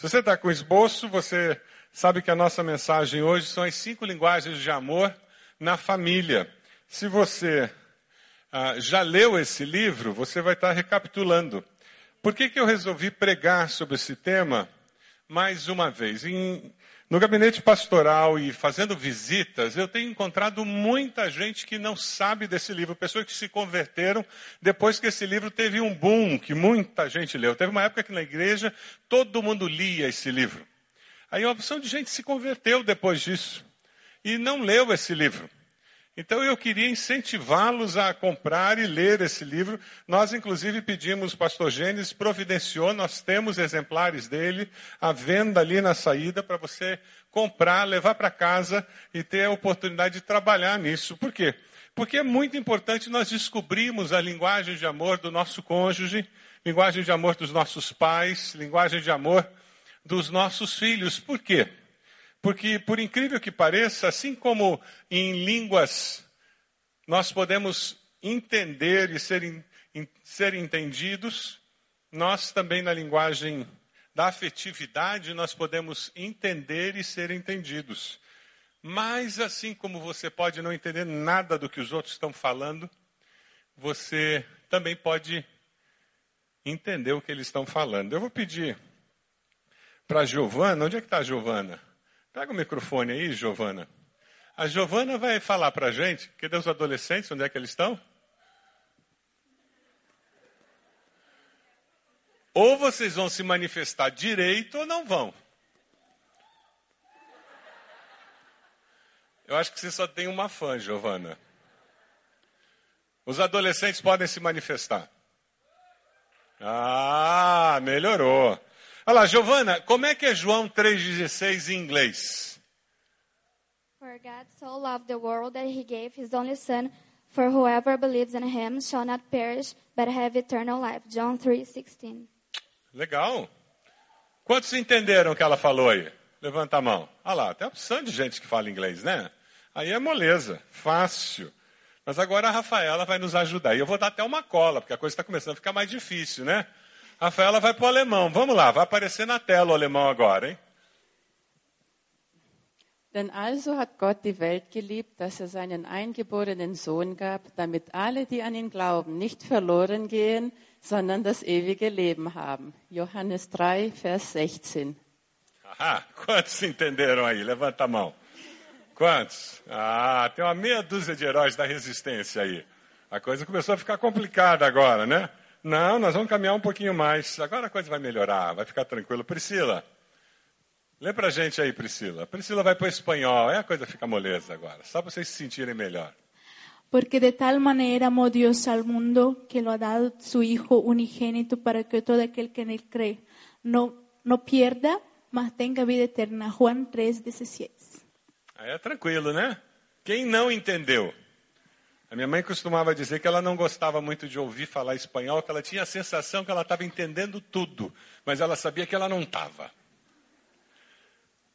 Se você está com esboço, você sabe que a nossa mensagem hoje são as cinco linguagens de amor na família. Se você ah, já leu esse livro, você vai estar recapitulando. Por que, que eu resolvi pregar sobre esse tema mais uma vez? Em, no gabinete pastoral e fazendo visitas, eu tenho encontrado muita gente que não sabe desse livro, pessoas que se converteram depois que esse livro teve um boom, que muita gente leu. Teve uma época que na igreja todo mundo lia esse livro. Aí uma opção de gente se converteu depois disso e não leu esse livro. Então eu queria incentivá-los a comprar e ler esse livro. Nós, inclusive, pedimos, pastor Gênesis providenciou, nós temos exemplares dele à venda ali na saída para você comprar, levar para casa e ter a oportunidade de trabalhar nisso. Por quê? Porque é muito importante nós descobrirmos a linguagem de amor do nosso cônjuge, linguagem de amor dos nossos pais, linguagem de amor dos nossos filhos. Por quê? Porque, por incrível que pareça, assim como em línguas nós podemos entender e ser, ser entendidos, nós também na linguagem da afetividade nós podemos entender e ser entendidos. Mas assim como você pode não entender nada do que os outros estão falando, você também pode entender o que eles estão falando. Eu vou pedir para a Giovana, onde é que está a Giovana? Pega o microfone aí, Giovana. A Giovana vai falar para a gente, cadê os adolescentes, onde é que eles estão? Ou vocês vão se manifestar direito ou não vão. Eu acho que você só tem uma fã, Giovana. Os adolescentes podem se manifestar. Ah, melhorou. Olha lá, Giovana, como é que é João 3,16 em inglês? For God so loved the world that he gave his only son, for whoever believes in him shall not perish, but have eternal life. John 3:16. Legal. Quantos entenderam o que ela falou aí? Levanta a mão. Olha lá, tem uma opção de gente que fala inglês, né? Aí é moleza, fácil. Mas agora a Rafaela vai nos ajudar. E eu vou dar até uma cola, porque a coisa está começando a ficar mais difícil, né? Rafaela vai para o alemão. Vamos lá, vai aparecer na tela o alemão agora, hein? Denn also hat Gott die Welt geliebt, dass er seinen eingeborenen Sohn gab, damit alle, die an ihn glauben, nicht verloren gehen, sondern das ewige Leben haben. Johannes 3, Vers 16. Aha, quantos entenderam aí? Levanta a mão. Quantos? Ah, tem uma meia dúzia de heróis da resistência aí. A coisa começou a ficar complicada agora, né? Não, nós vamos caminhar um pouquinho mais. Agora a coisa vai melhorar, vai ficar tranquilo. Priscila, lê pra gente aí, Priscila. Priscila vai para o espanhol, é a coisa fica moleza agora, só para vocês se sentirem melhor. Porque de tal manera amó Dios al mundo que lo ha dado su Hijo unigénito para que todo aquel que en él cree no, no pierda, mas tenga vida eterna. Juan 3, 16. Aí é tranquilo, né? Quem não entendeu? A minha mãe costumava dizer que ela não gostava muito de ouvir falar espanhol, que ela tinha a sensação que ela estava entendendo tudo, mas ela sabia que ela não estava.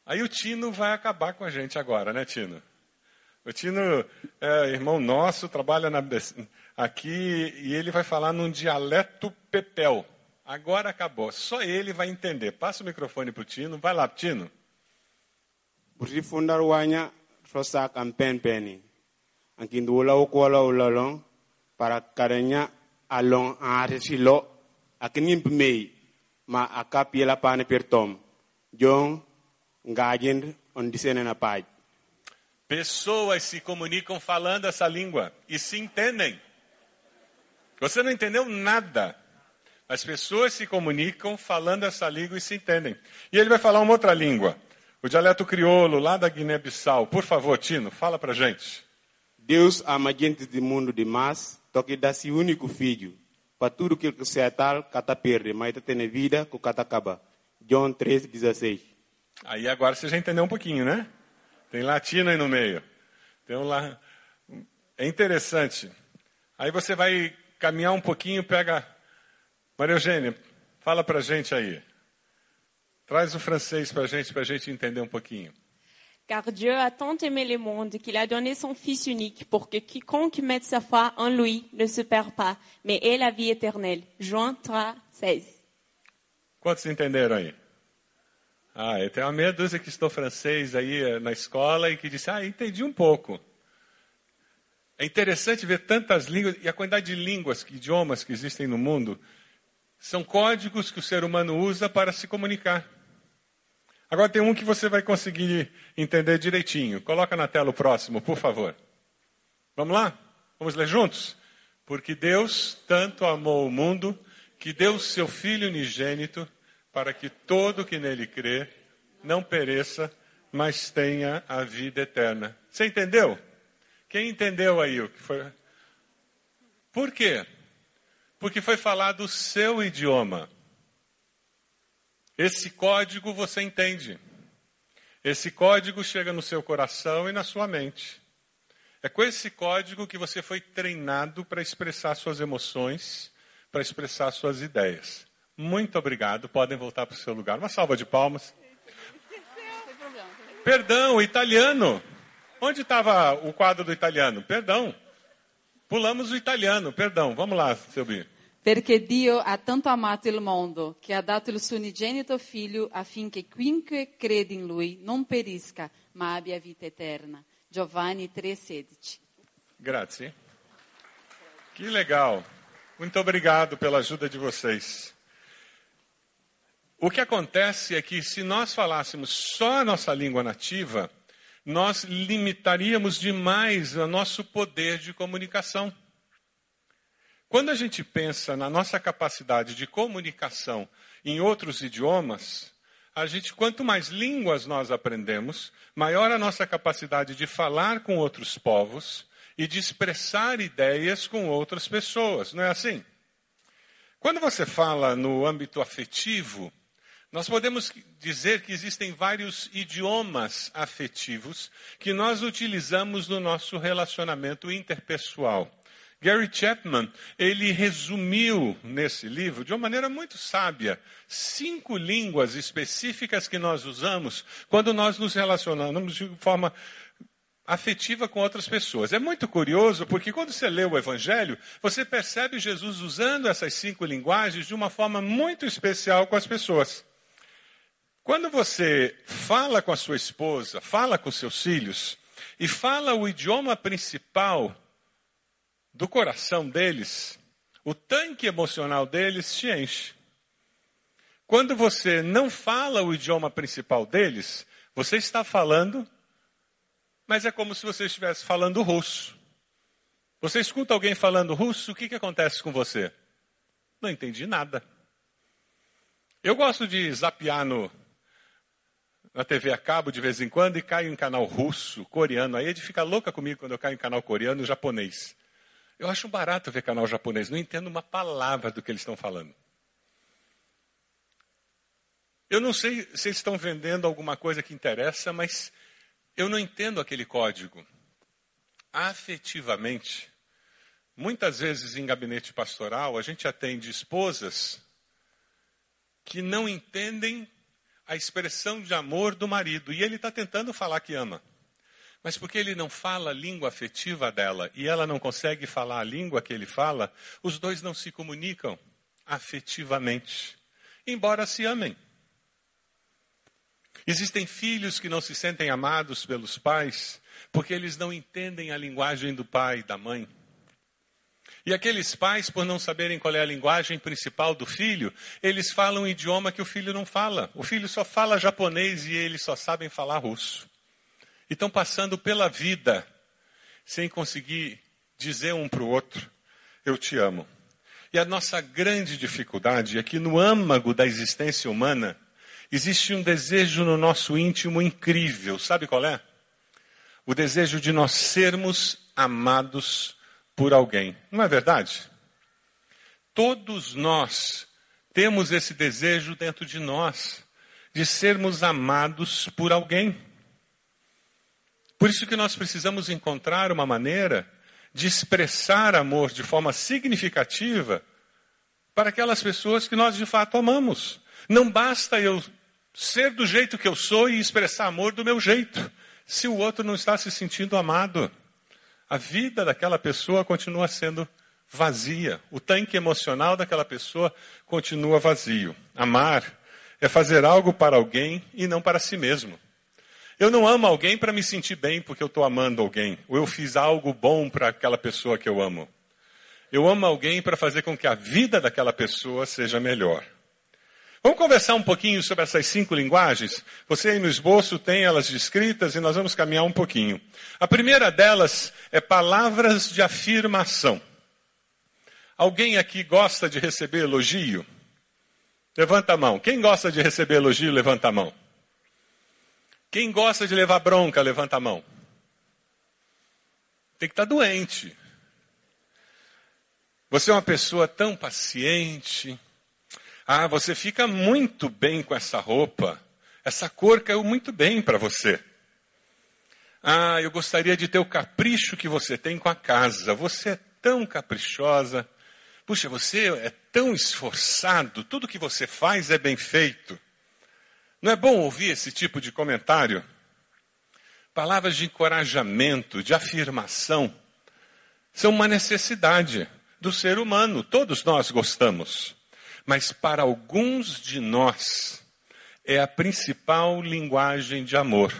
Aí o Tino vai acabar com a gente agora, né, Tino? O Tino é irmão nosso, trabalha na, aqui e ele vai falar num dialeto pepel. Agora acabou, só ele vai entender. Passa o microfone para o Tino, vai lá, Tino. Burifundar wanya rosa para karenya pmei ma akap yela pane pertom jong on disene na pai Pessoas se comunicam falando essa língua e se entendem. Você não entendeu nada. As pessoas se comunicam falando essa língua e se entendem. E ele vai falar uma outra língua. O dialeto crioulo lá da Guiné-Bissau. Por favor, Tino, fala pra gente. Deus ama gente do mundo demais, toque dá se único filho. Para tudo que se atal, cata perde, mas tendo vida, que cata acaba. John 3, 16. Aí agora você já entendeu um pouquinho, né? Tem latino aí no meio. Tem um lá. É interessante. Aí você vai caminhar um pouquinho, pega. Maria Eugênia, fala pra gente aí. Traz o francês pra gente, pra gente entender um pouquinho. Car Dieu a tant aimé le monde qu'il a donné son Fils unique pour que quiconque mette sa foi en lui ne se perd pas, mais ait la vie éternelle. Jean 3, 16. Quantos entenderam aí? Ah, eu tenho uma meia dúzia que estudou francês aí eh, na escola e que disse, ah, entendi um pouco. É interessante ver tantas línguas e a quantidade de línguas, idiomas que existem no mundo, são códigos que o ser humano usa para se comunicar. Agora tem um que você vai conseguir entender direitinho. Coloca na tela o próximo, por favor. Vamos lá? Vamos ler juntos? Porque Deus tanto amou o mundo que deu seu Filho unigênito para que todo que nele crê não pereça, mas tenha a vida eterna. Você entendeu? Quem entendeu aí o que foi? Por quê? Porque foi falado o seu idioma. Esse código você entende. Esse código chega no seu coração e na sua mente. É com esse código que você foi treinado para expressar suas emoções, para expressar suas ideias. Muito obrigado. Podem voltar para o seu lugar. Uma salva de palmas. Perdão, italiano. Onde estava o quadro do italiano? Perdão. Pulamos o italiano, perdão. Vamos lá, seu Bi. Perché Dio ha tanto amato il mondo che ha dato il suo unigenito figlio affinché chiunque crede in lui non perisca, ma abbia vita eterna. Giovanni 3,16. Grazie. Que legal. Muito obrigado pela ajuda de vocês. O que acontece é que se nós falássemos só a nossa língua nativa, nós limitaríamos demais o nosso poder de comunicação. Quando a gente pensa na nossa capacidade de comunicação em outros idiomas, a gente quanto mais línguas nós aprendemos, maior a nossa capacidade de falar com outros povos e de expressar ideias com outras pessoas, não é assim? Quando você fala no âmbito afetivo, nós podemos dizer que existem vários idiomas afetivos que nós utilizamos no nosso relacionamento interpessoal. Gary Chapman, ele resumiu nesse livro, de uma maneira muito sábia, cinco línguas específicas que nós usamos quando nós nos relacionamos de forma afetiva com outras pessoas. É muito curioso porque quando você lê o Evangelho, você percebe Jesus usando essas cinco linguagens de uma forma muito especial com as pessoas. Quando você fala com a sua esposa, fala com seus filhos e fala o idioma principal do coração deles, o tanque emocional deles se enche. Quando você não fala o idioma principal deles, você está falando, mas é como se você estivesse falando russo. Você escuta alguém falando russo, o que, que acontece com você? Não entendi nada. Eu gosto de zapear no, na TV a cabo de vez em quando e caio em canal russo, coreano. Aí ele fica louca comigo quando eu caio em canal coreano e japonês. Eu acho barato ver canal japonês, não entendo uma palavra do que eles estão falando. Eu não sei se eles estão vendendo alguma coisa que interessa, mas eu não entendo aquele código. Afetivamente, muitas vezes em gabinete pastoral, a gente atende esposas que não entendem a expressão de amor do marido. E ele está tentando falar que ama. Mas porque ele não fala a língua afetiva dela e ela não consegue falar a língua que ele fala, os dois não se comunicam afetivamente, embora se amem. Existem filhos que não se sentem amados pelos pais porque eles não entendem a linguagem do pai e da mãe. E aqueles pais, por não saberem qual é a linguagem principal do filho, eles falam um idioma que o filho não fala. O filho só fala japonês e eles só sabem falar russo. E estão passando pela vida sem conseguir dizer um para o outro: Eu te amo. E a nossa grande dificuldade é que no âmago da existência humana existe um desejo no nosso íntimo incrível. Sabe qual é? O desejo de nós sermos amados por alguém. Não é verdade? Todos nós temos esse desejo dentro de nós, de sermos amados por alguém. Por isso que nós precisamos encontrar uma maneira de expressar amor de forma significativa para aquelas pessoas que nós de fato amamos. Não basta eu ser do jeito que eu sou e expressar amor do meu jeito, se o outro não está se sentindo amado a vida daquela pessoa continua sendo vazia. O tanque emocional daquela pessoa continua vazio. Amar é fazer algo para alguém e não para si mesmo. Eu não amo alguém para me sentir bem porque eu estou amando alguém, ou eu fiz algo bom para aquela pessoa que eu amo. Eu amo alguém para fazer com que a vida daquela pessoa seja melhor. Vamos conversar um pouquinho sobre essas cinco linguagens? Você aí no esboço tem elas descritas e nós vamos caminhar um pouquinho. A primeira delas é palavras de afirmação. Alguém aqui gosta de receber elogio? Levanta a mão. Quem gosta de receber elogio, levanta a mão. Quem gosta de levar bronca, levanta a mão. Tem que estar doente. Você é uma pessoa tão paciente. Ah, você fica muito bem com essa roupa. Essa cor caiu muito bem para você. Ah, eu gostaria de ter o capricho que você tem com a casa. Você é tão caprichosa. Puxa, você é tão esforçado. Tudo que você faz é bem feito. Não é bom ouvir esse tipo de comentário? Palavras de encorajamento, de afirmação, são uma necessidade do ser humano. Todos nós gostamos. Mas para alguns de nós, é a principal linguagem de amor.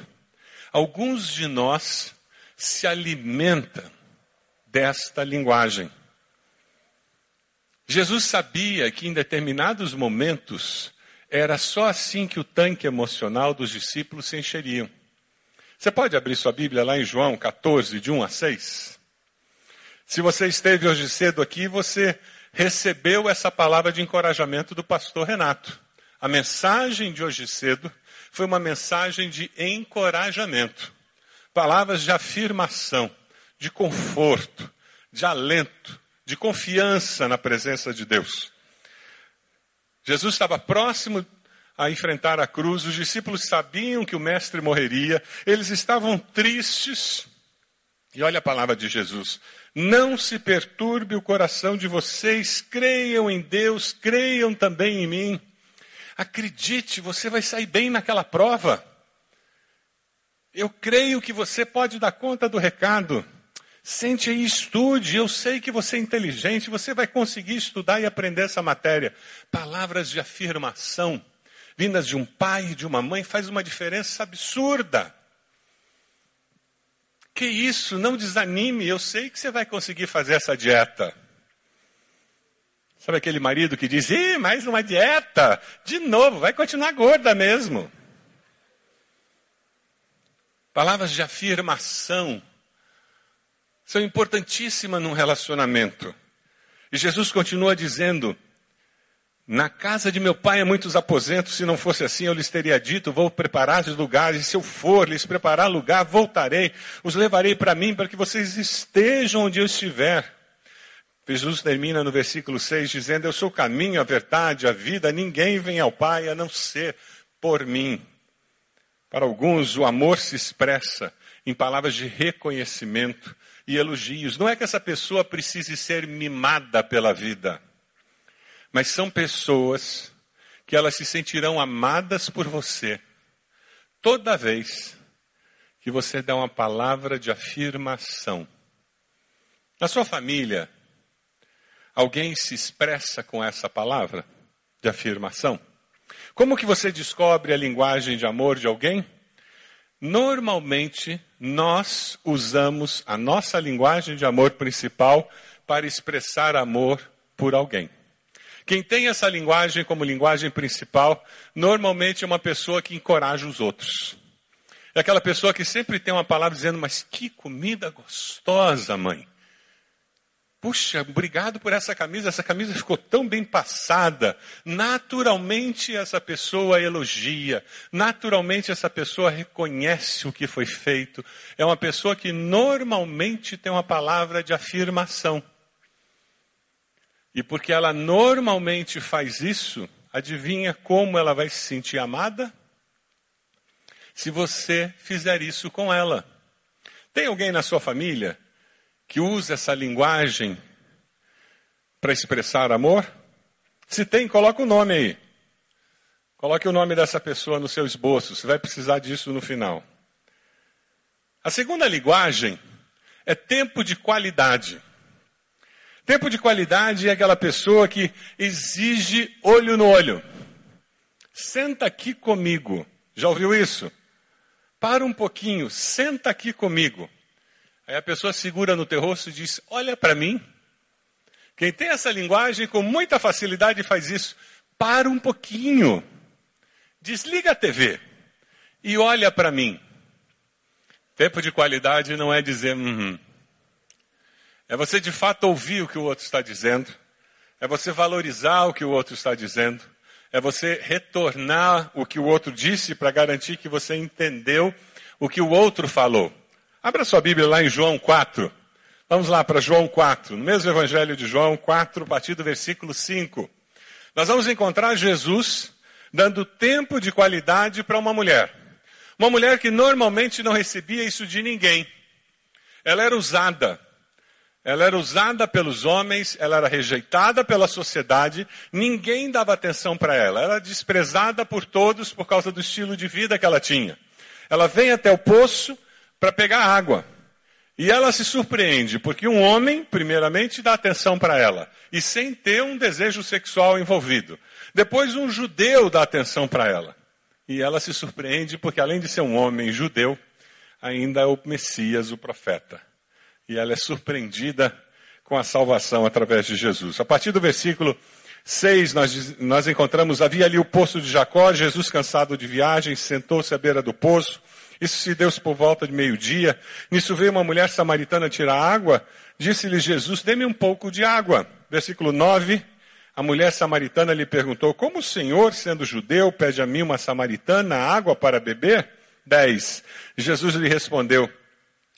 Alguns de nós se alimentam desta linguagem. Jesus sabia que em determinados momentos era só assim que o tanque emocional dos discípulos se encheriam. Você pode abrir sua Bíblia lá em João 14, de 1 a 6? Se você esteve hoje cedo aqui, você recebeu essa palavra de encorajamento do pastor Renato. A mensagem de hoje cedo foi uma mensagem de encorajamento. Palavras de afirmação, de conforto, de alento, de confiança na presença de Deus. Jesus estava próximo a enfrentar a cruz, os discípulos sabiam que o mestre morreria, eles estavam tristes. E olha a palavra de Jesus: Não se perturbe o coração de vocês, creiam em Deus, creiam também em mim. Acredite, você vai sair bem naquela prova. Eu creio que você pode dar conta do recado. Sente aí, estude. Eu sei que você é inteligente, você vai conseguir estudar e aprender essa matéria. Palavras de afirmação, vindas de um pai e de uma mãe, faz uma diferença absurda. Que isso, não desanime, eu sei que você vai conseguir fazer essa dieta. Sabe aquele marido que diz, Ih, mais uma dieta? De novo, vai continuar gorda mesmo. Palavras de afirmação são importantíssimas num relacionamento. E Jesus continua dizendo: Na casa de meu pai há muitos aposentos, se não fosse assim eu lhes teria dito: Vou preparar os lugares, e se eu for lhes preparar lugar, voltarei, os levarei para mim, para que vocês estejam onde eu estiver. Jesus termina no versículo 6 dizendo: Eu sou o caminho, a verdade, a vida, ninguém vem ao Pai a não ser por mim. Para alguns, o amor se expressa em palavras de reconhecimento, e elogios. Não é que essa pessoa precise ser mimada pela vida, mas são pessoas que elas se sentirão amadas por você toda vez que você dá uma palavra de afirmação. Na sua família, alguém se expressa com essa palavra de afirmação? Como que você descobre a linguagem de amor de alguém? Normalmente, nós usamos a nossa linguagem de amor principal para expressar amor por alguém. Quem tem essa linguagem como linguagem principal, normalmente é uma pessoa que encoraja os outros. É aquela pessoa que sempre tem uma palavra dizendo: Mas que comida gostosa, mãe. Puxa, obrigado por essa camisa, essa camisa ficou tão bem passada. Naturalmente essa pessoa elogia, naturalmente essa pessoa reconhece o que foi feito. É uma pessoa que normalmente tem uma palavra de afirmação. E porque ela normalmente faz isso, adivinha como ela vai se sentir amada? Se você fizer isso com ela. Tem alguém na sua família que usa essa linguagem para expressar amor? Se tem, coloca o nome aí. Coloque o nome dessa pessoa no seu esboço, você vai precisar disso no final. A segunda linguagem é tempo de qualidade. Tempo de qualidade é aquela pessoa que exige olho no olho. Senta aqui comigo. Já ouviu isso? Para um pouquinho, senta aqui comigo. Aí a pessoa segura no teu rosto e diz: Olha para mim. Quem tem essa linguagem com muita facilidade faz isso. Para um pouquinho. Desliga a TV e olha para mim. Tempo de qualidade não é dizer, uhum. é você de fato ouvir o que o outro está dizendo, é você valorizar o que o outro está dizendo, é você retornar o que o outro disse para garantir que você entendeu o que o outro falou. Abra sua Bíblia lá em João 4. Vamos lá para João 4, no mesmo Evangelho de João 4, a partir do versículo 5. Nós vamos encontrar Jesus dando tempo de qualidade para uma mulher. Uma mulher que normalmente não recebia isso de ninguém. Ela era usada. Ela era usada pelos homens, ela era rejeitada pela sociedade, ninguém dava atenção para ela. Ela era desprezada por todos por causa do estilo de vida que ela tinha. Ela vem até o poço para pegar água. E ela se surpreende, porque um homem, primeiramente, dá atenção para ela, e sem ter um desejo sexual envolvido. Depois, um judeu dá atenção para ela. E ela se surpreende porque, além de ser um homem judeu, ainda é o Messias, o profeta. E ela é surpreendida com a salvação através de Jesus. A partir do versículo 6, nós, nós encontramos: havia ali o poço de Jacó, Jesus, cansado de viagem, sentou-se à beira do poço. Isso se deu por volta de meio-dia. Nisso veio uma mulher samaritana tirar água. Disse-lhe Jesus: Dê-me um pouco de água. Versículo 9. A mulher samaritana lhe perguntou: Como o Senhor, sendo judeu, pede a mim, uma samaritana, água para beber? 10. Jesus lhe respondeu: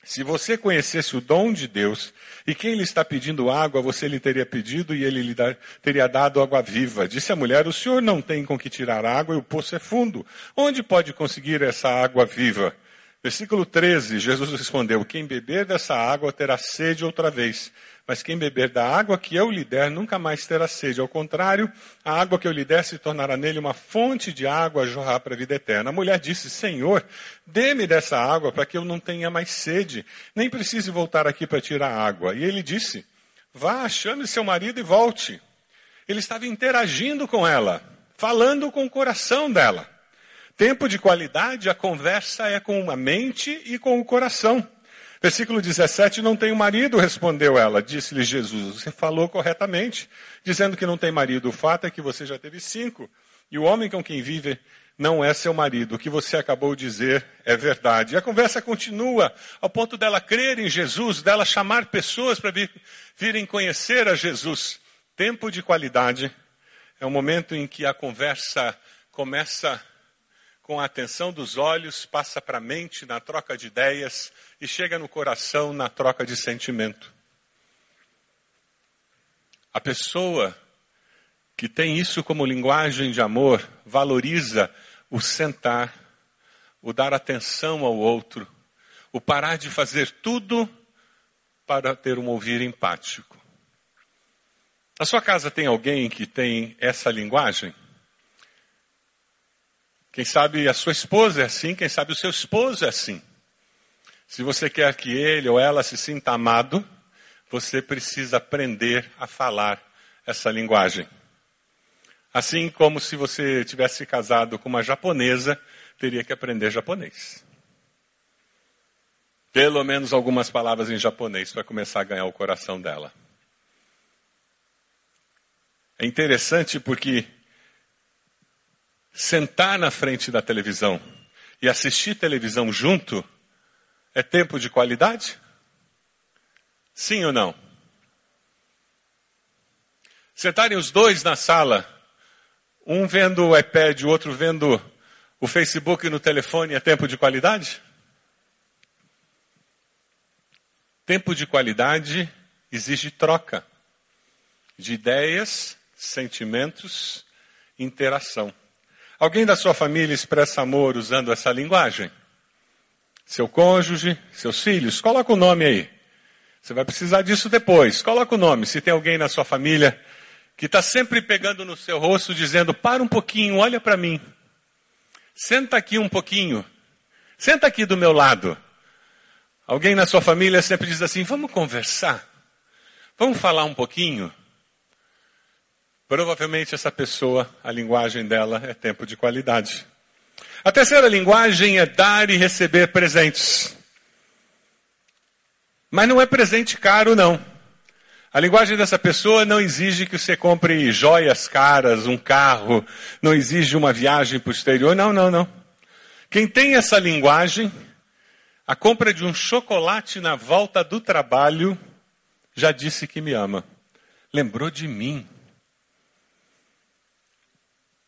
Se você conhecesse o dom de Deus e quem lhe está pedindo água, você lhe teria pedido e ele lhe dar, teria dado água viva. Disse a mulher: O senhor não tem com que tirar água e o poço é fundo. Onde pode conseguir essa água viva? Versículo 13: Jesus respondeu: Quem beber dessa água terá sede outra vez. Mas quem beber da água que eu lhe der nunca mais terá sede. Ao contrário, a água que eu lhe der se tornará nele uma fonte de água a jorrar para a vida eterna. A mulher disse: Senhor, dê-me dessa água para que eu não tenha mais sede, nem precise voltar aqui para tirar água. E ele disse: Vá, chame seu marido e volte. Ele estava interagindo com ela, falando com o coração dela. Tempo de qualidade, a conversa é com a mente e com o coração. Versículo 17, não tenho marido, respondeu ela. Disse-lhe Jesus, você falou corretamente, dizendo que não tem marido. O fato é que você já teve cinco. E o homem com quem vive não é seu marido. O que você acabou de dizer é verdade. E a conversa continua ao ponto dela crer em Jesus, dela chamar pessoas para vir, virem conhecer a Jesus. Tempo de qualidade é o momento em que a conversa começa com a atenção dos olhos, passa para a mente na troca de ideias e chega no coração na troca de sentimento. A pessoa que tem isso como linguagem de amor valoriza o sentar, o dar atenção ao outro, o parar de fazer tudo para ter um ouvir empático. Na sua casa tem alguém que tem essa linguagem? Quem sabe a sua esposa é assim, quem sabe o seu esposo é assim. Se você quer que ele ou ela se sinta amado, você precisa aprender a falar essa linguagem. Assim como se você tivesse casado com uma japonesa, teria que aprender japonês. Pelo menos algumas palavras em japonês para começar a ganhar o coração dela. É interessante porque sentar na frente da televisão e assistir televisão junto é tempo de qualidade? Sim ou não? Sentarem os dois na sala, um vendo o iPad, o outro vendo o Facebook no telefone, é tempo de qualidade? Tempo de qualidade exige troca de ideias, sentimentos, interação. Alguém da sua família expressa amor usando essa linguagem? Seu cônjuge, seus filhos? Coloca o nome aí. Você vai precisar disso depois. Coloca o nome. Se tem alguém na sua família que está sempre pegando no seu rosto, dizendo: para um pouquinho, olha para mim. Senta aqui um pouquinho. Senta aqui do meu lado. Alguém na sua família sempre diz assim: vamos conversar. Vamos falar um pouquinho. Provavelmente essa pessoa, a linguagem dela é tempo de qualidade. A terceira linguagem é dar e receber presentes. Mas não é presente caro, não. A linguagem dessa pessoa não exige que você compre joias caras, um carro, não exige uma viagem para o exterior, não, não, não. Quem tem essa linguagem, a compra de um chocolate na volta do trabalho, já disse que me ama. Lembrou de mim.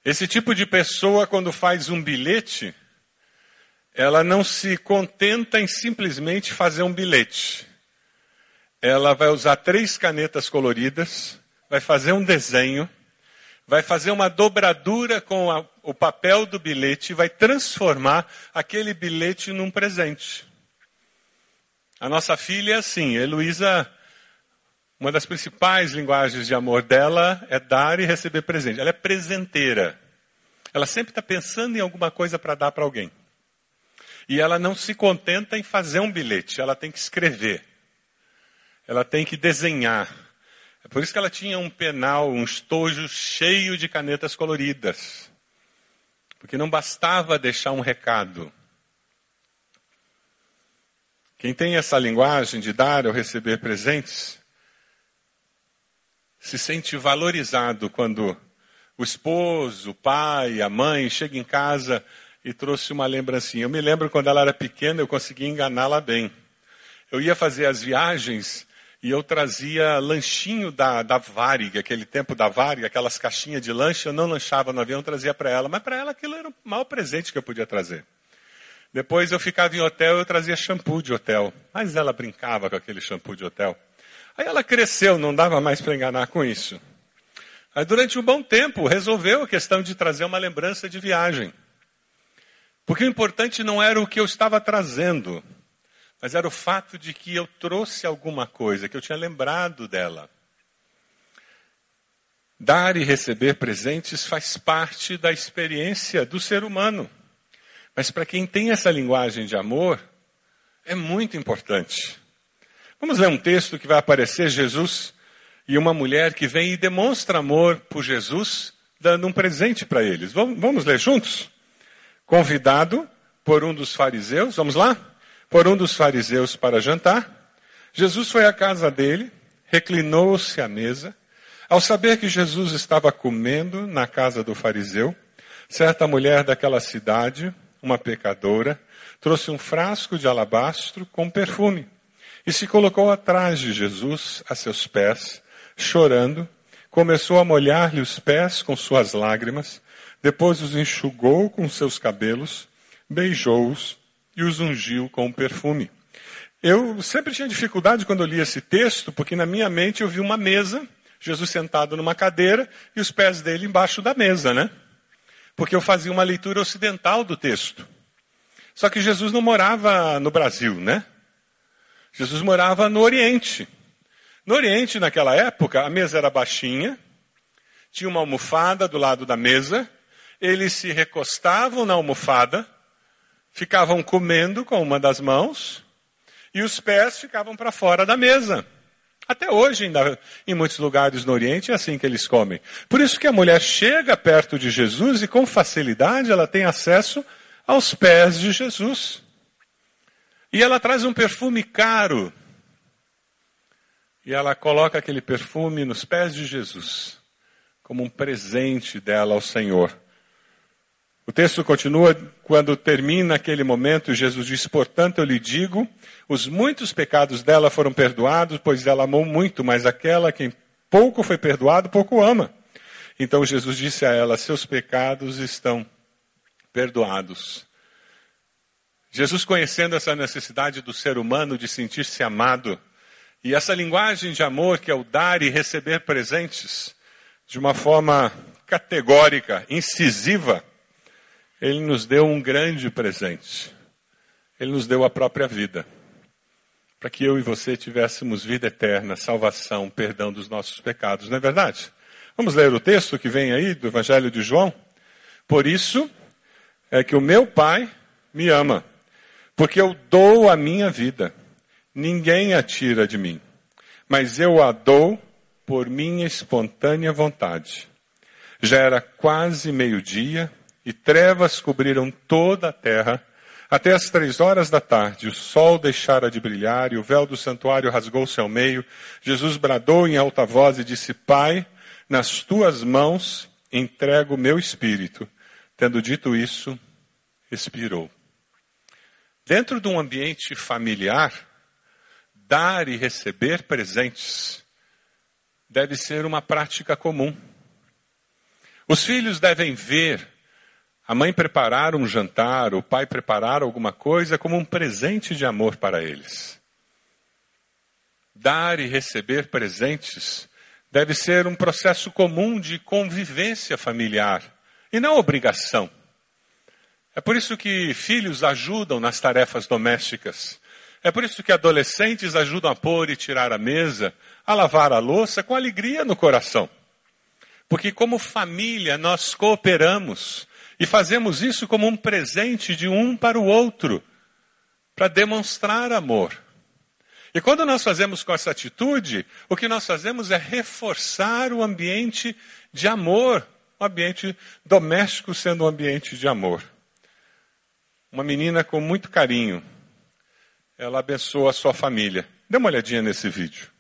Esse tipo de pessoa, quando faz um bilhete, ela não se contenta em simplesmente fazer um bilhete ela vai usar três canetas coloridas, vai fazer um desenho, vai fazer uma dobradura com a, o papel do bilhete e vai transformar aquele bilhete num presente. A nossa filha é assim, Heloísa, uma das principais linguagens de amor dela é dar e receber presente. Ela é presenteira. Ela sempre está pensando em alguma coisa para dar para alguém. E ela não se contenta em fazer um bilhete, ela tem que escrever ela tem que desenhar. É por isso que ela tinha um penal, um estojo cheio de canetas coloridas. Porque não bastava deixar um recado. Quem tem essa linguagem de dar ou receber presentes, se sente valorizado quando o esposo, o pai, a mãe chega em casa e trouxe uma lembrancinha. Eu me lembro quando ela era pequena, eu conseguia enganá-la bem. Eu ia fazer as viagens e eu trazia lanchinho da, da Varig, aquele tempo da Varig, aquelas caixinhas de lanche, eu não lanchava no avião, trazia para ela, mas para ela aquilo era o maior presente que eu podia trazer. Depois eu ficava em hotel, eu trazia shampoo de hotel, mas ela brincava com aquele shampoo de hotel. Aí ela cresceu, não dava mais para enganar com isso. Aí durante um bom tempo resolveu a questão de trazer uma lembrança de viagem. Porque o importante não era o que eu estava trazendo, mas era o fato de que eu trouxe alguma coisa, que eu tinha lembrado dela. Dar e receber presentes faz parte da experiência do ser humano. Mas para quem tem essa linguagem de amor, é muito importante. Vamos ler um texto que vai aparecer Jesus e uma mulher que vem e demonstra amor por Jesus, dando um presente para eles. Vamos, ler juntos? Convidado por um dos fariseus, vamos lá? por um dos fariseus para jantar, Jesus foi à casa dele, reclinou-se à mesa. Ao saber que Jesus estava comendo na casa do fariseu, certa mulher daquela cidade, uma pecadora, trouxe um frasco de alabastro com perfume e se colocou atrás de Jesus, a seus pés, chorando, começou a molhar-lhe os pés com suas lágrimas, depois os enxugou com seus cabelos, beijou-os e os ungiu com perfume. Eu sempre tinha dificuldade quando eu li esse texto, porque na minha mente eu vi uma mesa, Jesus sentado numa cadeira e os pés dele embaixo da mesa, né? Porque eu fazia uma leitura ocidental do texto. Só que Jesus não morava no Brasil, né? Jesus morava no Oriente. No Oriente, naquela época, a mesa era baixinha, tinha uma almofada do lado da mesa, eles se recostavam na almofada, ficavam comendo com uma das mãos e os pés ficavam para fora da mesa. Até hoje, ainda, em muitos lugares no Oriente, é assim que eles comem. Por isso que a mulher chega perto de Jesus e com facilidade ela tem acesso aos pés de Jesus. E ela traz um perfume caro. E ela coloca aquele perfume nos pés de Jesus, como um presente dela ao Senhor. O texto continua quando termina aquele momento, Jesus diz: Portanto, eu lhe digo, os muitos pecados dela foram perdoados, pois ela amou muito, mas aquela quem pouco foi perdoado, pouco ama. Então Jesus disse a ela: Seus pecados estão perdoados. Jesus, conhecendo essa necessidade do ser humano de sentir-se amado, e essa linguagem de amor que é o dar e receber presentes, de uma forma categórica, incisiva, ele nos deu um grande presente. Ele nos deu a própria vida. Para que eu e você tivéssemos vida eterna, salvação, perdão dos nossos pecados, não é verdade? Vamos ler o texto que vem aí do Evangelho de João? Por isso é que o meu Pai me ama, porque eu dou a minha vida. Ninguém a tira de mim, mas eu a dou por minha espontânea vontade. Já era quase meio-dia e trevas cobriram toda a terra. Até as três horas da tarde, o sol deixara de brilhar e o véu do santuário rasgou-se ao meio. Jesus bradou em alta voz e disse: Pai, nas tuas mãos entrego o meu espírito. Tendo dito isso, expirou. Dentro de um ambiente familiar, dar e receber presentes deve ser uma prática comum. Os filhos devem ver a mãe preparar um jantar, o pai preparar alguma coisa como um presente de amor para eles. Dar e receber presentes deve ser um processo comum de convivência familiar e não obrigação. É por isso que filhos ajudam nas tarefas domésticas. É por isso que adolescentes ajudam a pôr e tirar a mesa, a lavar a louça com alegria no coração. Porque, como família, nós cooperamos e fazemos isso como um presente de um para o outro, para demonstrar amor. E quando nós fazemos com essa atitude, o que nós fazemos é reforçar o ambiente de amor, o ambiente doméstico sendo um ambiente de amor. Uma menina com muito carinho, ela abençoa a sua família. Dê uma olhadinha nesse vídeo.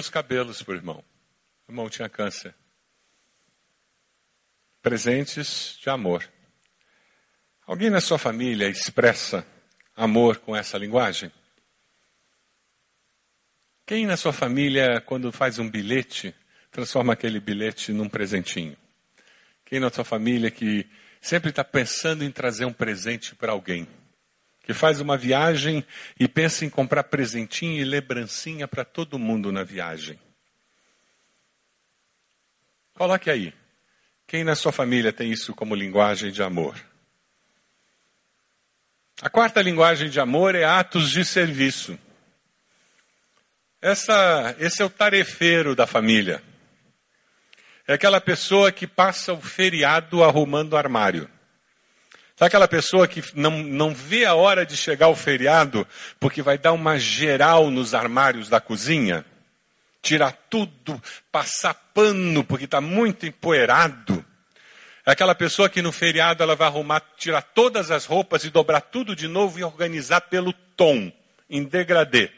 Os cabelos para o irmão. O irmão tinha câncer. Presentes de amor. Alguém na sua família expressa amor com essa linguagem? Quem na sua família, quando faz um bilhete, transforma aquele bilhete num presentinho? Quem na sua família que sempre está pensando em trazer um presente para alguém? Que faz uma viagem e pensa em comprar presentinho e lembrancinha para todo mundo na viagem? Coloque aí. Quem na sua família tem isso como linguagem de amor? A quarta linguagem de amor é atos de serviço. Essa, esse é o tarefeiro da família. É aquela pessoa que passa o feriado arrumando armário. Sabe aquela pessoa que não, não vê a hora de chegar o feriado porque vai dar uma geral nos armários da cozinha? Tirar tudo, passar pano porque está muito empoeirado. É aquela pessoa que no feriado ela vai arrumar, tirar todas as roupas e dobrar tudo de novo e organizar pelo tom, em degradê.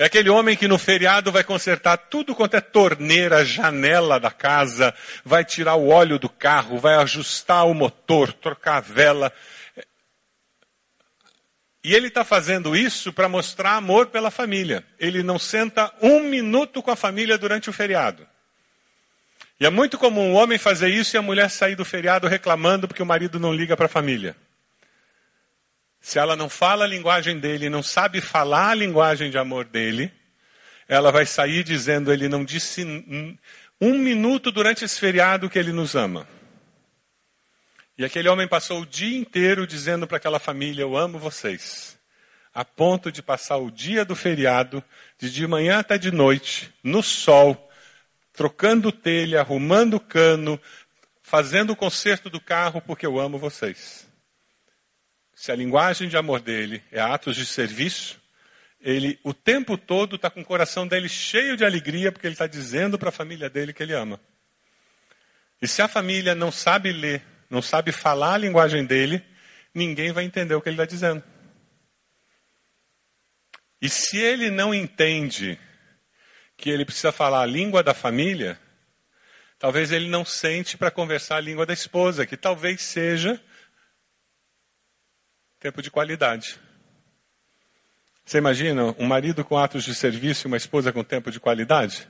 É aquele homem que no feriado vai consertar tudo quanto é torneira, janela da casa, vai tirar o óleo do carro, vai ajustar o motor, trocar a vela. E ele está fazendo isso para mostrar amor pela família. Ele não senta um minuto com a família durante o feriado. E é muito comum o homem fazer isso e a mulher sair do feriado reclamando porque o marido não liga para a família. Se ela não fala a linguagem dele, não sabe falar a linguagem de amor dele, ela vai sair dizendo: ele não disse um minuto durante esse feriado que ele nos ama. E aquele homem passou o dia inteiro dizendo para aquela família: Eu amo vocês. A ponto de passar o dia do feriado, de de manhã até de noite, no sol, trocando telha, arrumando cano, fazendo o conserto do carro, porque eu amo vocês. Se a linguagem de amor dele é atos de serviço, ele o tempo todo está com o coração dele cheio de alegria, porque ele está dizendo para a família dele que ele ama. E se a família não sabe ler, não sabe falar a linguagem dele, ninguém vai entender o que ele está dizendo. E se ele não entende que ele precisa falar a língua da família, talvez ele não sente para conversar a língua da esposa, que talvez seja tempo de qualidade. Você imagina um marido com atos de serviço e uma esposa com tempo de qualidade?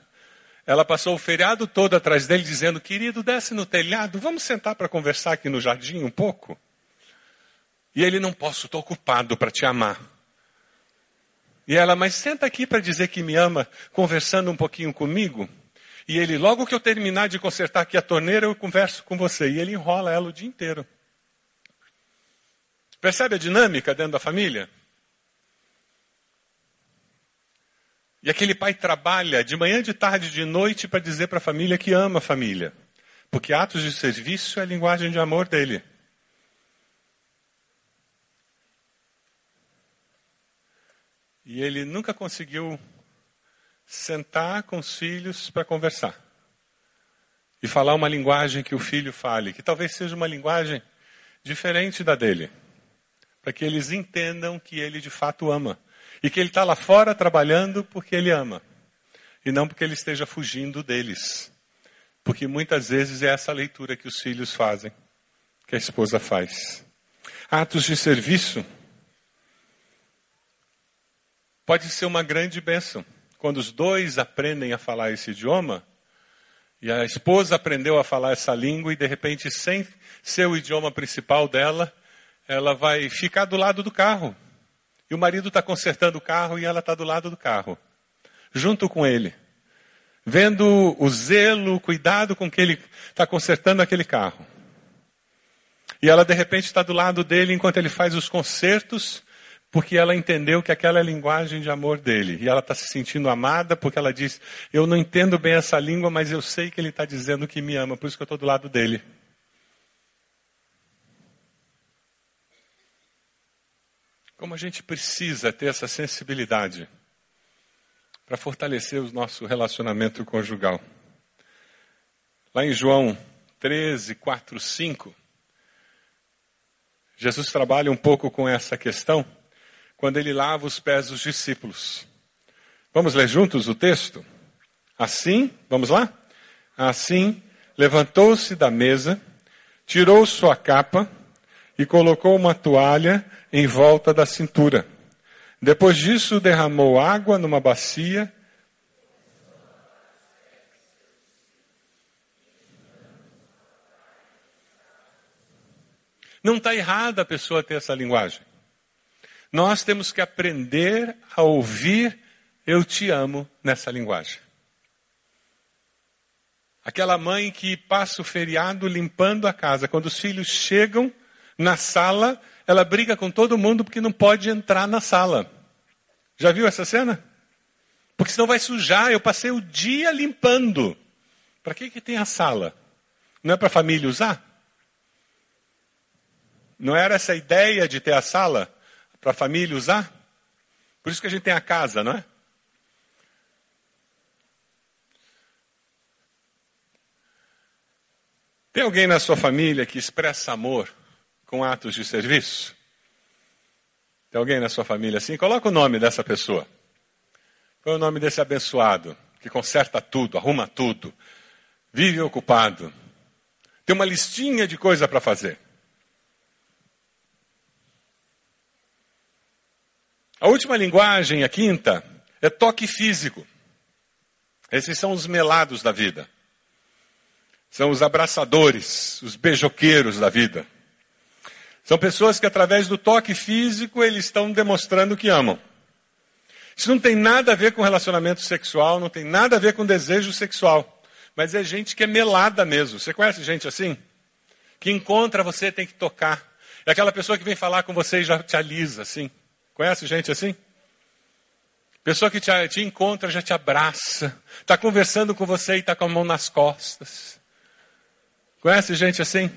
Ela passou o feriado todo atrás dele dizendo: Querido, desce no telhado, vamos sentar para conversar aqui no jardim um pouco? E ele: Não posso, estou ocupado para te amar. E ela: Mas senta aqui para dizer que me ama, conversando um pouquinho comigo. E ele: Logo que eu terminar de consertar aqui a torneira, eu converso com você. E ele enrola ela o dia inteiro. Percebe a dinâmica dentro da família? E aquele pai trabalha de manhã, de tarde, de noite para dizer para a família que ama a família. Porque atos de serviço é a linguagem de amor dele. E ele nunca conseguiu sentar com os filhos para conversar. E falar uma linguagem que o filho fale, que talvez seja uma linguagem diferente da dele. Para que eles entendam que ele de fato ama. E que ele está lá fora trabalhando porque ele ama. E não porque ele esteja fugindo deles. Porque muitas vezes é essa leitura que os filhos fazem, que a esposa faz. Atos de serviço pode ser uma grande bênção. Quando os dois aprendem a falar esse idioma, e a esposa aprendeu a falar essa língua, e de repente, sem ser o idioma principal dela, ela vai ficar do lado do carro. E o marido está consertando o carro e ela está do lado do carro, junto com ele. Vendo o zelo, o cuidado com que ele está consertando aquele carro. E ela de repente está do lado dele enquanto ele faz os consertos, porque ela entendeu que aquela é a linguagem de amor dele. E ela está se sentindo amada porque ela diz: Eu não entendo bem essa língua, mas eu sei que ele está dizendo que me ama, por isso que eu estou do lado dele. Como a gente precisa ter essa sensibilidade para fortalecer o nosso relacionamento conjugal. Lá em João 13, 4, 5, Jesus trabalha um pouco com essa questão quando ele lava os pés dos discípulos. Vamos ler juntos o texto? Assim, vamos lá? Assim, levantou-se da mesa, tirou sua capa e colocou uma toalha em volta da cintura. Depois disso, derramou água numa bacia. Não está errada a pessoa ter essa linguagem. Nós temos que aprender a ouvir eu te amo nessa linguagem. Aquela mãe que passa o feriado limpando a casa, quando os filhos chegam na sala, ela briga com todo mundo porque não pode entrar na sala. Já viu essa cena? Porque senão vai sujar. Eu passei o dia limpando. Para que, que tem a sala? Não é para a família usar? Não era essa a ideia de ter a sala para a família usar? Por isso que a gente tem a casa, não é? Tem alguém na sua família que expressa amor com atos de serviço? Tem alguém na sua família assim? Coloca o nome dessa pessoa. É o nome desse abençoado que conserta tudo, arruma tudo, vive ocupado, tem uma listinha de coisa para fazer. A última linguagem, a quinta, é toque físico. Esses são os melados da vida. São os abraçadores, os beijoqueiros da vida. São pessoas que através do toque físico eles estão demonstrando que amam. Isso não tem nada a ver com relacionamento sexual, não tem nada a ver com desejo sexual. Mas é gente que é melada mesmo. Você conhece gente assim? Que encontra você tem que tocar. É aquela pessoa que vem falar com você e já te alisa, assim. Conhece gente assim? Pessoa que te, te encontra já te abraça. Está conversando com você e está com a mão nas costas. Conhece gente assim?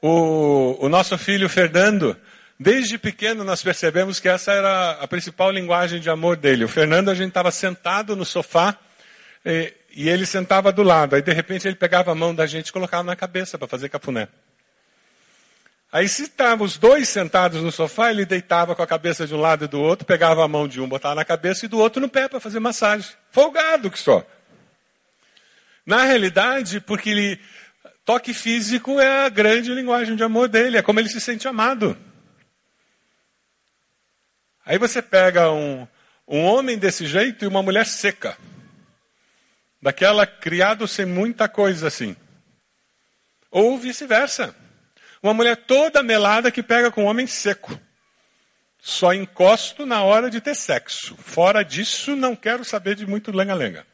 O, o nosso filho Fernando, desde pequeno nós percebemos que essa era a principal linguagem de amor dele. O Fernando, a gente estava sentado no sofá e, e, ele sentava do lado. Aí de repente ele pegava a mão da gente e colocava na cabeça para fazer cafuné. Aí se estavam os dois sentados no sofá, ele deitava com a cabeça de um lado e do outro, pegava a mão de um, botava na cabeça e do outro no pé para fazer massagem. Folgado que só. Na realidade, porque ele Toque físico é a grande linguagem de amor dele, é como ele se sente amado. Aí você pega um, um homem desse jeito e uma mulher seca. Daquela criado sem muita coisa assim. Ou vice-versa. Uma mulher toda melada que pega com um homem seco. Só encosto na hora de ter sexo. Fora disso, não quero saber de muito lenga-lenga.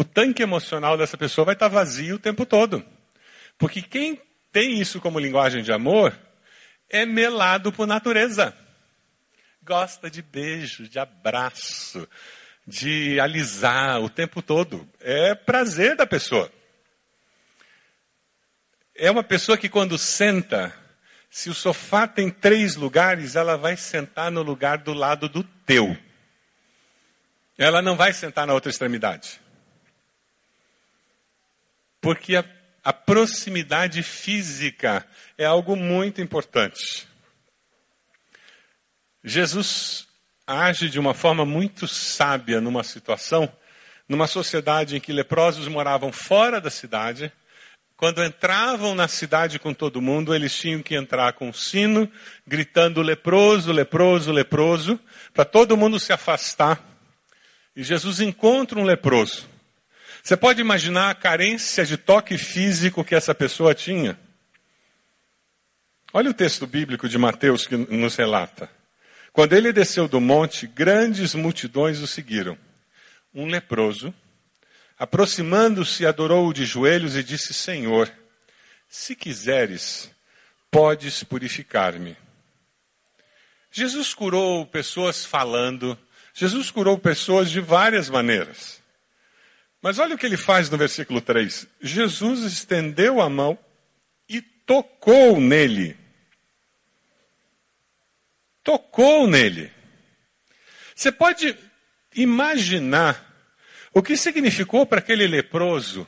O tanque emocional dessa pessoa vai estar vazio o tempo todo. Porque quem tem isso como linguagem de amor é melado por natureza. Gosta de beijo, de abraço, de alisar o tempo todo. É prazer da pessoa. É uma pessoa que quando senta, se o sofá tem três lugares, ela vai sentar no lugar do lado do teu. Ela não vai sentar na outra extremidade. Porque a, a proximidade física é algo muito importante. Jesus age de uma forma muito sábia numa situação, numa sociedade em que leprosos moravam fora da cidade quando entravam na cidade com todo mundo, eles tinham que entrar com um sino, gritando leproso, leproso, leproso, para todo mundo se afastar. E Jesus encontra um leproso. Você pode imaginar a carência de toque físico que essa pessoa tinha? Olha o texto bíblico de Mateus que nos relata. Quando ele desceu do monte, grandes multidões o seguiram. Um leproso, Aproximando-se, adorou-o de joelhos e disse: Senhor, se quiseres, podes purificar-me. Jesus curou pessoas falando, Jesus curou pessoas de várias maneiras. Mas olha o que ele faz no versículo 3: Jesus estendeu a mão e tocou nele. Tocou nele. Você pode imaginar o que significou para aquele leproso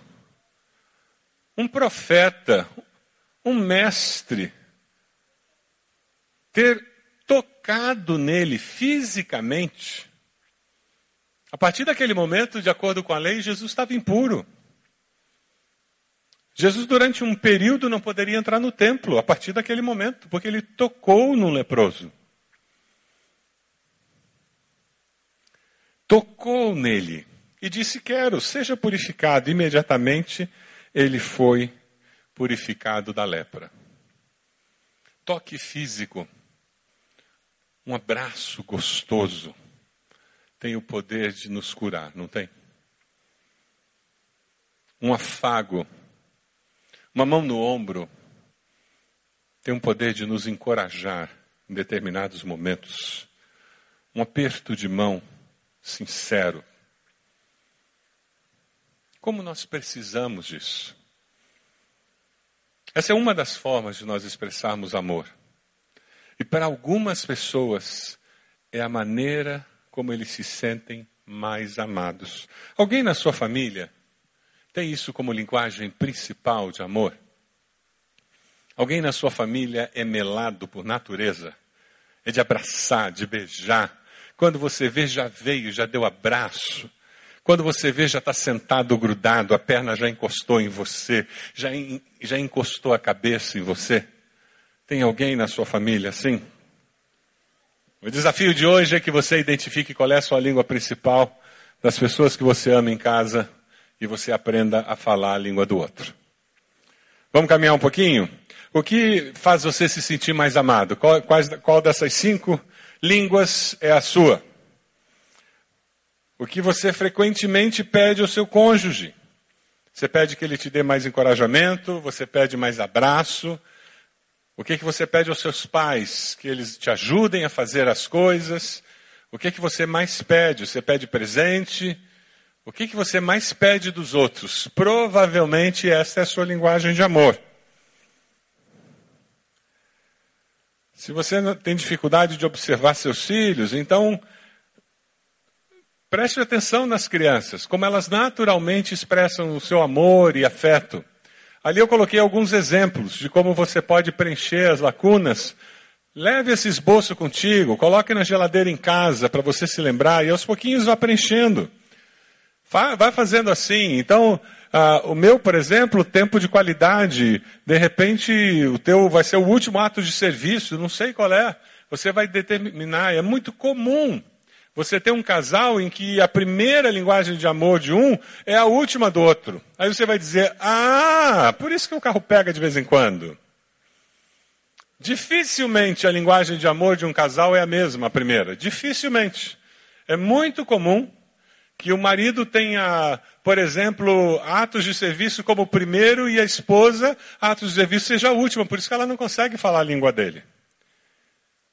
um profeta, um mestre, ter tocado nele fisicamente? A partir daquele momento, de acordo com a lei, Jesus estava impuro. Jesus, durante um período, não poderia entrar no templo a partir daquele momento, porque ele tocou no leproso. Tocou nele e disse: Quero, seja purificado. Imediatamente ele foi purificado da lepra. Toque físico, um abraço gostoso, tem o poder de nos curar, não tem? Um afago, uma mão no ombro, tem o poder de nos encorajar em determinados momentos. Um aperto de mão sincero como nós precisamos disso. Essa é uma das formas de nós expressarmos amor. E para algumas pessoas é a maneira como eles se sentem mais amados. Alguém na sua família tem isso como linguagem principal de amor? Alguém na sua família é melado por natureza? É de abraçar, de beijar. Quando você vê, já veio, já deu abraço. Quando você vê, já está sentado grudado, a perna já encostou em você, já, já encostou a cabeça em você. Tem alguém na sua família assim? O desafio de hoje é que você identifique qual é a sua língua principal das pessoas que você ama em casa e você aprenda a falar a língua do outro. Vamos caminhar um pouquinho? O que faz você se sentir mais amado? Qual, quais, qual dessas cinco línguas é a sua? O que você frequentemente pede ao seu cônjuge. Você pede que ele te dê mais encorajamento, você pede mais abraço. O que, que você pede aos seus pais? Que eles te ajudem a fazer as coisas. O que, que você mais pede? Você pede presente? O que, que você mais pede dos outros? Provavelmente essa é a sua linguagem de amor. Se você tem dificuldade de observar seus filhos, então Preste atenção nas crianças, como elas naturalmente expressam o seu amor e afeto. Ali eu coloquei alguns exemplos de como você pode preencher as lacunas. Leve esse esboço contigo, coloque na geladeira em casa para você se lembrar e aos pouquinhos vá preenchendo. Vai fazendo assim. Então, uh, o meu, por exemplo, tempo de qualidade, de repente o teu vai ser o último ato de serviço, não sei qual é. você vai determinar, é muito comum você ter um casal em que a primeira linguagem de amor de um é a última do outro. Aí você vai dizer, ah, por isso que o carro pega de vez em quando. Dificilmente a linguagem de amor de um casal é a mesma, a primeira. Dificilmente. É muito comum que o marido tenha, por exemplo, atos de serviço como o primeiro e a esposa, atos de serviço seja a última, por isso que ela não consegue falar a língua dele.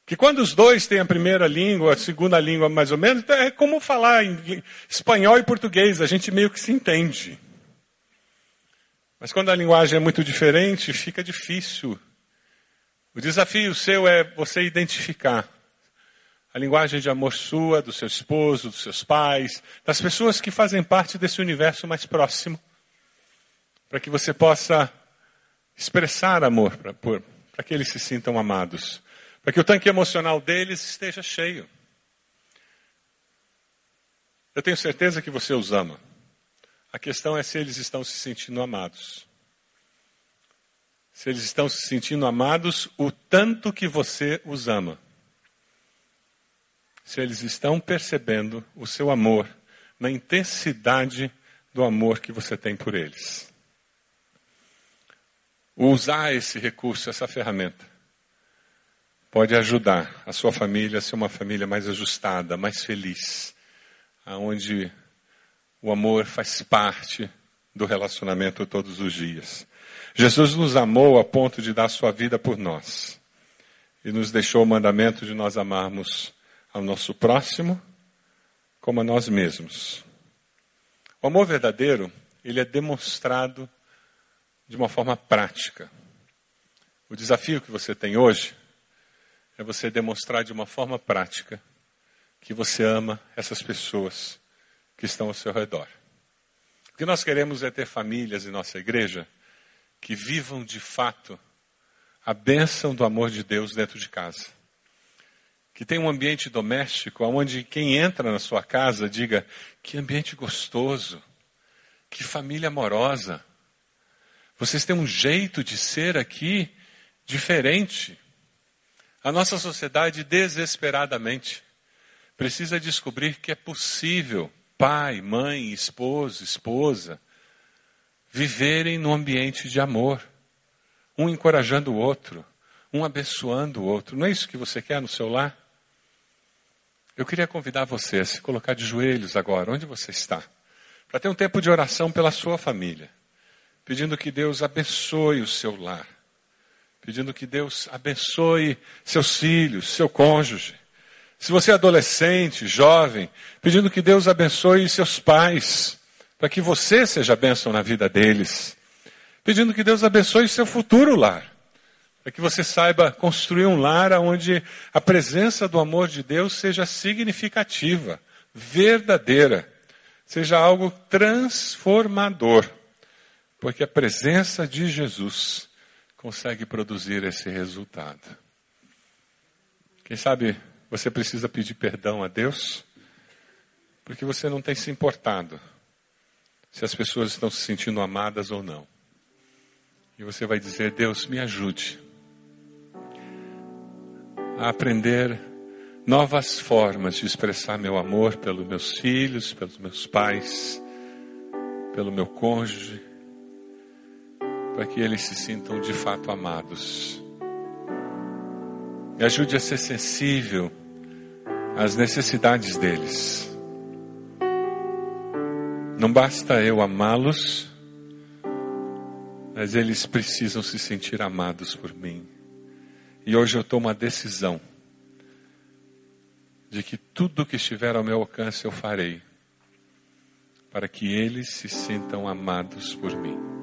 Que quando os dois têm a primeira língua, a segunda língua mais ou menos, é como falar em espanhol e português, a gente meio que se entende. Mas quando a linguagem é muito diferente, fica difícil. O desafio seu é você identificar a linguagem de amor sua, do seu esposo, dos seus pais, das pessoas que fazem parte desse universo mais próximo, para que você possa expressar amor para que eles se sintam amados, para que o tanque emocional deles esteja cheio. Eu tenho certeza que você os ama. A questão é se eles estão se sentindo amados. Se eles estão se sentindo amados o tanto que você os ama se eles estão percebendo o seu amor na intensidade do amor que você tem por eles. Usar esse recurso, essa ferramenta, pode ajudar a sua família a ser uma família mais ajustada, mais feliz, aonde o amor faz parte do relacionamento todos os dias. Jesus nos amou a ponto de dar sua vida por nós e nos deixou o mandamento de nós amarmos ao nosso próximo como a nós mesmos. O amor verdadeiro, ele é demonstrado de uma forma prática. O desafio que você tem hoje é você demonstrar de uma forma prática que você ama essas pessoas que estão ao seu redor. O que nós queremos é ter famílias em nossa igreja que vivam de fato a bênção do amor de Deus dentro de casa que tem um ambiente doméstico onde quem entra na sua casa diga: que ambiente gostoso, que família amorosa. Vocês têm um jeito de ser aqui diferente. A nossa sociedade desesperadamente precisa descobrir que é possível pai, mãe, esposo, esposa viverem num ambiente de amor, um encorajando o outro, um abençoando o outro. Não é isso que você quer no seu lar? Eu queria convidar você a se colocar de joelhos agora, onde você está, para ter um tempo de oração pela sua família, pedindo que Deus abençoe o seu lar, pedindo que Deus abençoe seus filhos, seu cônjuge. Se você é adolescente, jovem, pedindo que Deus abençoe seus pais, para que você seja bênção na vida deles. Pedindo que Deus abençoe seu futuro lar para que você saiba construir um lar onde a presença do amor de Deus seja significativa, verdadeira, seja algo transformador, porque a presença de Jesus consegue produzir esse resultado. Quem sabe você precisa pedir perdão a Deus, porque você não tem se importado se as pessoas estão se sentindo amadas ou não. E você vai dizer: Deus, me ajude a aprender novas formas de expressar meu amor pelos meus filhos, pelos meus pais, pelo meu cônjuge, para que eles se sintam de fato amados. Me ajude a ser sensível às necessidades deles. Não basta eu amá-los, mas eles precisam se sentir amados por mim. E hoje eu tomo a decisão de que tudo que estiver ao meu alcance eu farei para que eles se sintam amados por mim.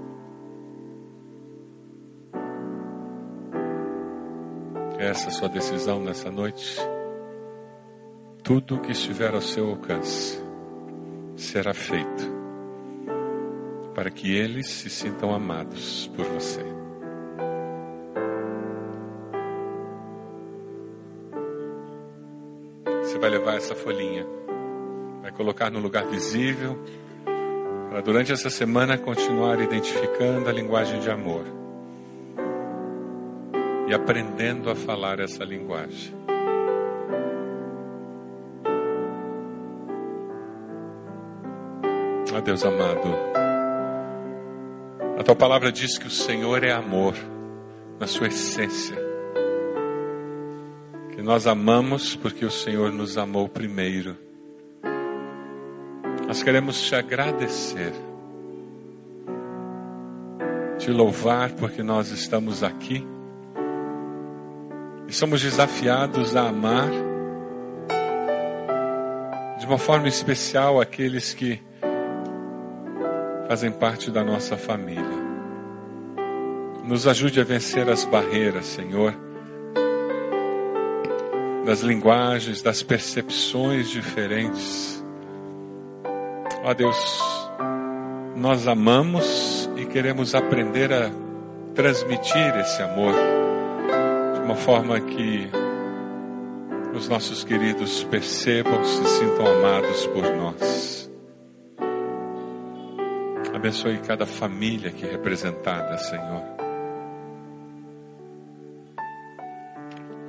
Essa sua decisão nessa noite. Tudo que estiver ao seu alcance será feito para que eles se sintam amados por você. Você vai levar essa folhinha, vai colocar no lugar visível, para durante essa semana continuar identificando a linguagem de amor e aprendendo a falar essa linguagem. Ah, Deus amado, a tua palavra diz que o Senhor é amor na sua essência. Que nós amamos porque o Senhor nos amou primeiro. Nós queremos te agradecer, te louvar porque nós estamos aqui e somos desafiados a amar de uma forma especial aqueles que fazem parte da nossa família. Nos ajude a vencer as barreiras, Senhor, das linguagens, das percepções diferentes. Ó Deus, nós amamos e queremos aprender a transmitir esse amor uma forma que os nossos queridos percebam, se sintam amados por nós. Abençoe cada família aqui representada, Senhor.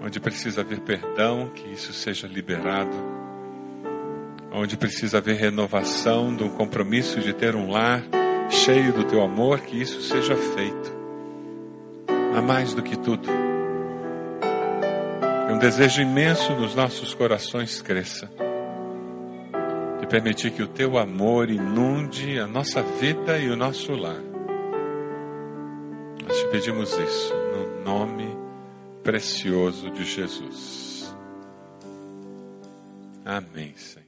Onde precisa haver perdão, que isso seja liberado. Onde precisa haver renovação de um compromisso de ter um lar cheio do teu amor, que isso seja feito. A mais do que tudo, que um desejo imenso nos nossos corações cresça. De permitir que o teu amor inunde a nossa vida e o nosso lar. Nós te pedimos isso no nome precioso de Jesus. Amém, Senhor.